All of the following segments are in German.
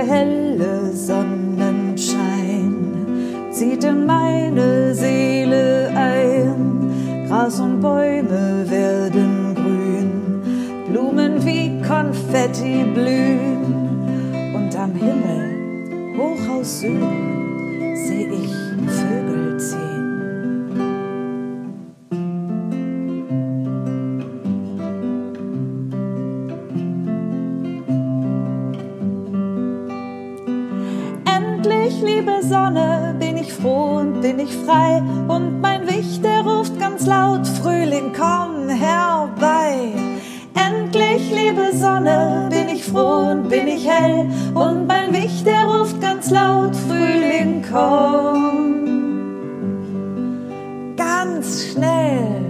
der helle Sonnenschein zieht in meine Seele ein. Gras und Bäume werden grün, Blumen wie Konfetti blühen. Und am Himmel, hoch aus Süden, Endlich, liebe Sonne, bin ich froh und bin ich frei. Und mein Wicht, der ruft ganz laut, Frühling, komm herbei. Endlich, liebe Sonne, bin ich froh und bin ich hell. Und mein Wicht, der ruft ganz laut, Frühling, komm. Ganz schnell.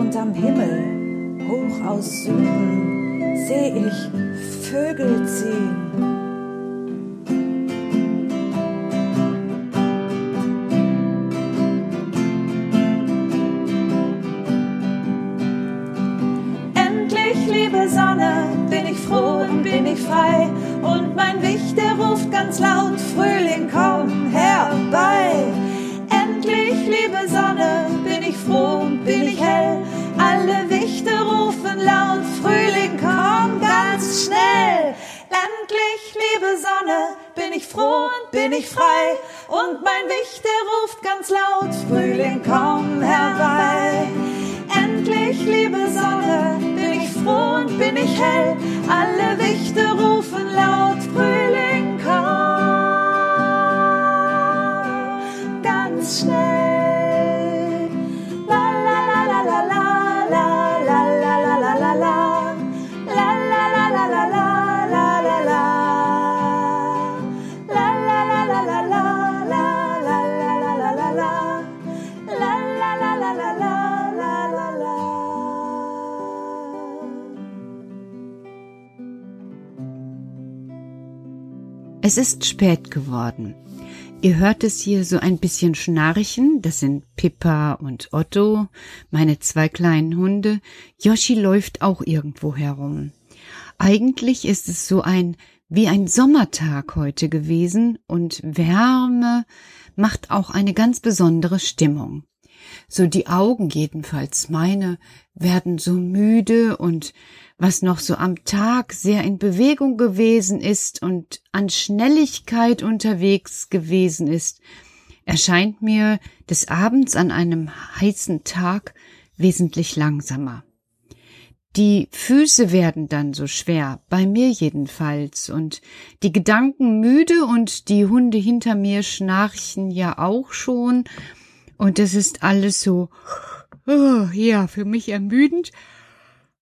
Und am Himmel, hoch aus Süden, seh ich Vögel ziehen. Endlich, liebe Sonne, bin ich froh und bin ich frei. Und mein froh und bin ich frei. Und mein Wicht, der ruft ganz laut, Frühling, komm herbei. Endlich, liebe Sonne, bin ich froh und bin ich hell. Alle Wichte rufen laut, Es ist spät geworden. Ihr hört es hier so ein bisschen schnarchen, das sind Pippa und Otto, meine zwei kleinen Hunde. Yoshi läuft auch irgendwo herum. Eigentlich ist es so ein wie ein Sommertag heute gewesen und Wärme macht auch eine ganz besondere Stimmung. So die Augen jedenfalls meine werden so müde und was noch so am Tag sehr in Bewegung gewesen ist und an Schnelligkeit unterwegs gewesen ist, erscheint mir des Abends an einem heißen Tag wesentlich langsamer. Die Füße werden dann so schwer, bei mir jedenfalls, und die Gedanken müde und die Hunde hinter mir schnarchen ja auch schon, und es ist alles so, oh, ja, für mich ermüdend,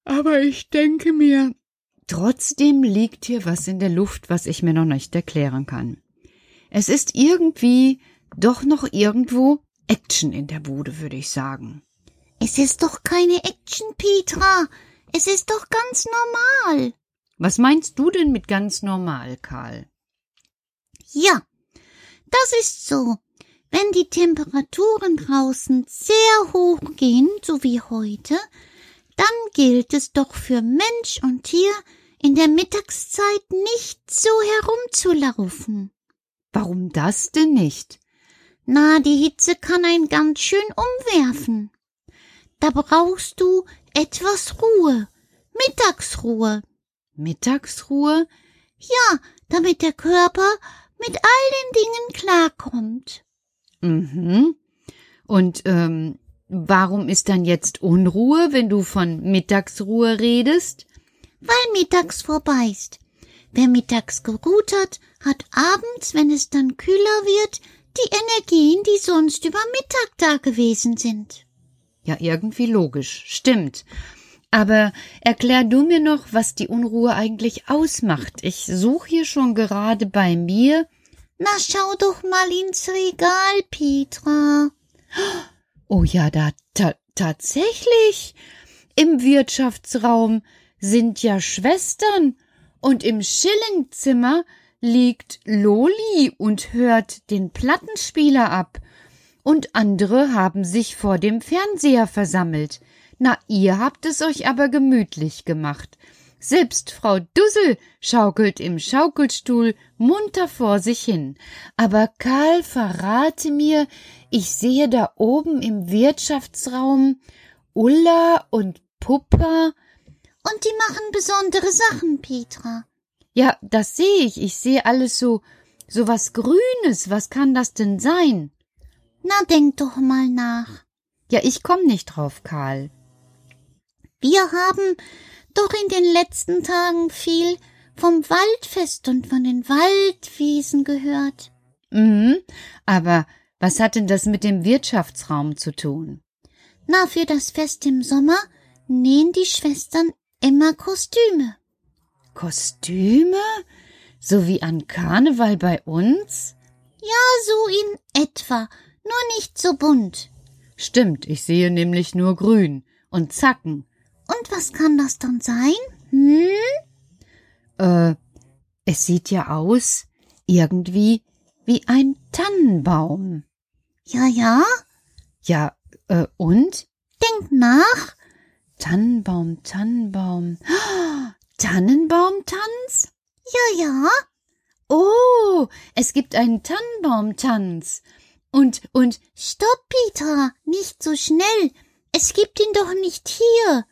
aber ich denke mir, trotzdem liegt hier was in der Luft, was ich mir noch nicht erklären kann. Es ist irgendwie doch noch irgendwo Action in der Bude, würde ich sagen. Es ist doch keine Action, Petra. Es ist doch ganz normal. Was meinst du denn mit ganz normal, Karl? Ja, das ist so. Wenn die Temperaturen draußen sehr hoch gehen, so wie heute, dann gilt es doch für Mensch und Tier, in der Mittagszeit nicht so herumzulaufen. Warum das denn nicht? Na, die Hitze kann einen ganz schön umwerfen. Da brauchst du etwas Ruhe, Mittagsruhe. Mittagsruhe? Ja, damit der Körper mit all den Dingen klarkommt. Mhm. Und ähm, warum ist dann jetzt Unruhe, wenn du von Mittagsruhe redest? Weil mittags vorbei ist. Wer mittags geruht hat, hat abends, wenn es dann kühler wird, die Energien, die sonst über Mittag da gewesen sind. Ja, irgendwie logisch. Stimmt. Aber erklär du mir noch, was die Unruhe eigentlich ausmacht. Ich suche hier schon gerade bei mir. Na, schau doch mal ins Regal, Petra. Oh ja, da ta tatsächlich. Im Wirtschaftsraum sind ja Schwestern und im Schillingzimmer liegt Loli und hört den Plattenspieler ab. Und andere haben sich vor dem Fernseher versammelt. Na, ihr habt es euch aber gemütlich gemacht. Selbst Frau Dussel schaukelt im Schaukelstuhl munter vor sich hin. Aber Karl, verrate mir, ich sehe da oben im Wirtschaftsraum Ulla und Puppa. Und die machen besondere Sachen, Petra. Ja, das sehe ich. Ich sehe alles so, so was Grünes. Was kann das denn sein? Na, denk doch mal nach. Ja, ich komm nicht drauf, Karl. Wir haben doch in den letzten Tagen viel vom Waldfest und von den Waldwiesen gehört. Mhm, aber was hat denn das mit dem Wirtschaftsraum zu tun? Na, für das Fest im Sommer nähen die Schwestern immer Kostüme. Kostüme? So wie an Karneval bei uns? Ja, so in etwa, nur nicht so bunt. Stimmt, ich sehe nämlich nur grün und Zacken. Und was kann das dann sein? Hm? Äh, es sieht ja aus irgendwie wie ein Tannenbaum. Ja, ja? Ja, äh, und? Denk nach. Tannenbaum, Tannenbaum. Tannenbaumtanz? Ja, ja. Oh, es gibt einen Tannenbaumtanz. Und, und, Stopp, Peter, nicht so schnell. Es gibt ihn doch nicht hier.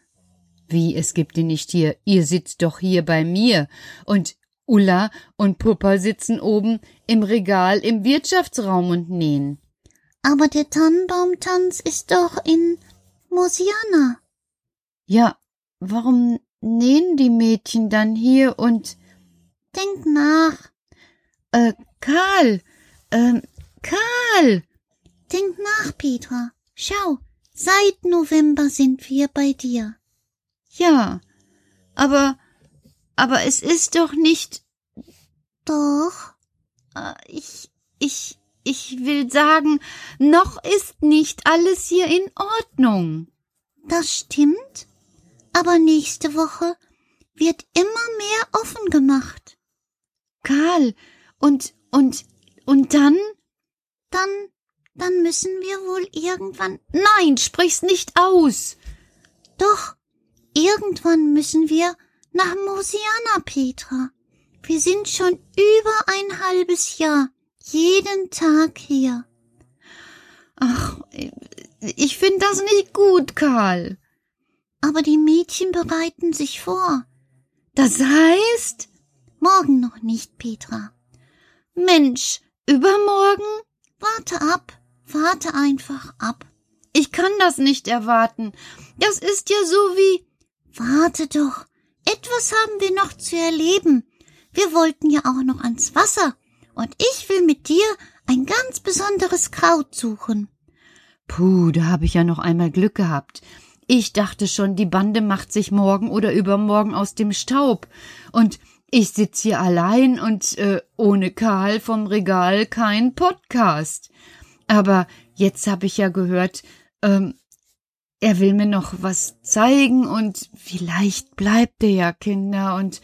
Wie, es gibt ihn nicht hier. Ihr sitzt doch hier bei mir. Und Ulla und Puppa sitzen oben im Regal im Wirtschaftsraum und nähen. Aber der Tannenbaumtanz ist doch in Mosiana. Ja, warum nähen die Mädchen dann hier und, Denk nach. äh, Karl, ähm, Karl, Denk nach, Petra. Schau, seit November sind wir bei dir. Ja, aber, aber es ist doch nicht, Doch. äh, ich, ich, ich will sagen, noch ist nicht alles hier in Ordnung. Das stimmt. Aber nächste Woche wird immer mehr offen gemacht. Karl, und, und, und dann? Dann, dann müssen wir wohl irgendwann. Nein, sprich's nicht aus. Doch, irgendwann müssen wir nach Mosiana, Petra. Wir sind schon über ein halbes Jahr jeden Tag hier. Ach, ich find das nicht gut, Karl. Aber die Mädchen bereiten sich vor. Das heißt? Morgen noch nicht, Petra. Mensch, übermorgen? Warte ab, warte einfach ab. Ich kann das nicht erwarten. Das ist ja so wie. Warte doch. Etwas haben wir noch zu erleben. Wir wollten ja auch noch ans Wasser. Und ich will mit dir ein ganz besonderes Kraut suchen. Puh, da habe ich ja noch einmal Glück gehabt. Ich dachte schon, die Bande macht sich morgen oder übermorgen aus dem Staub. Und ich sitz hier allein und äh, ohne Karl vom Regal kein Podcast. Aber jetzt habe ich ja gehört, ähm, er will mir noch was zeigen und vielleicht bleibt er ja Kinder und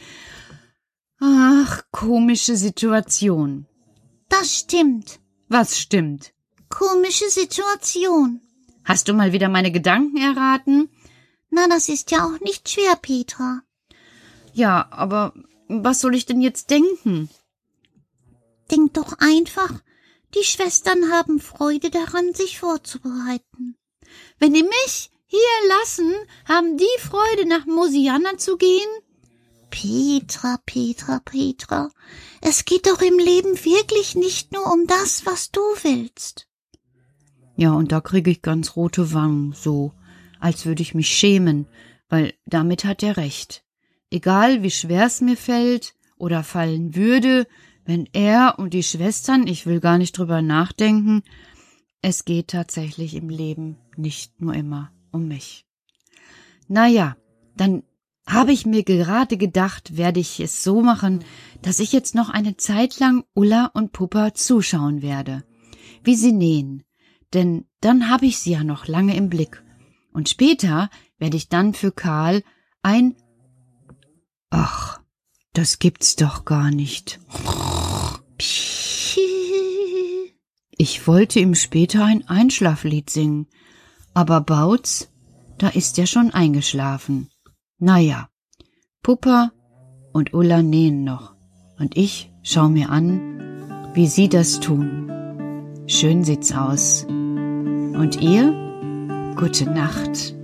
ach, komische Situation. Das stimmt. Was stimmt? Komische Situation. Hast du mal wieder meine Gedanken erraten? Na, das ist ja auch nicht schwer, Petra. Ja, aber was soll ich denn jetzt denken? Denk doch einfach, die Schwestern haben Freude daran, sich vorzubereiten. Wenn die mich hier lassen, haben die Freude, nach Mosiana zu gehen? Petra, Petra, Petra, es geht doch im Leben wirklich nicht nur um das, was du willst. Ja, und da kriege ich ganz rote Wangen, so, als würde ich mich schämen, weil damit hat er recht. Egal wie schwer es mir fällt oder fallen würde, wenn er und die Schwestern, ich will gar nicht drüber nachdenken, es geht tatsächlich im Leben nicht nur immer um mich. Na ja, dann habe ich mir gerade gedacht, werde ich es so machen, dass ich jetzt noch eine Zeit lang Ulla und Puppa zuschauen werde, wie sie nähen, denn dann habe ich sie ja noch lange im Blick. Und später werde ich dann für Karl ein Ach, das gibt's doch gar nicht. Ich wollte ihm später ein Einschlaflied singen, aber Bautz, da ist er schon eingeschlafen. Naja, Puppa und Ulla nähen noch, und ich schau mir an, wie sie das tun. Schön sieht's aus. Und ihr? Gute Nacht.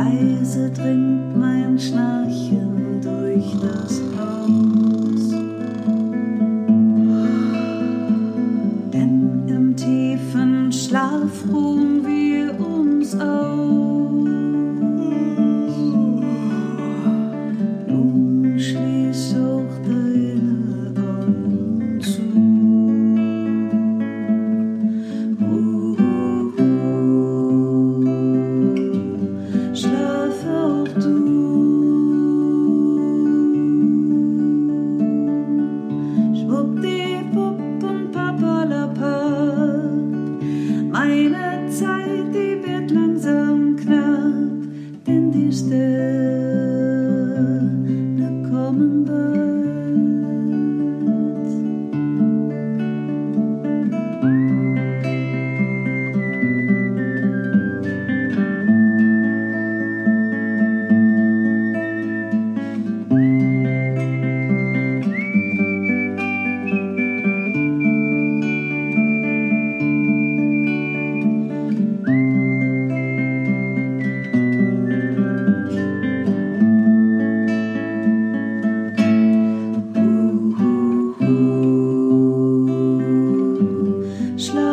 Leise dringt mein Schnarchen durch das Raum. Slow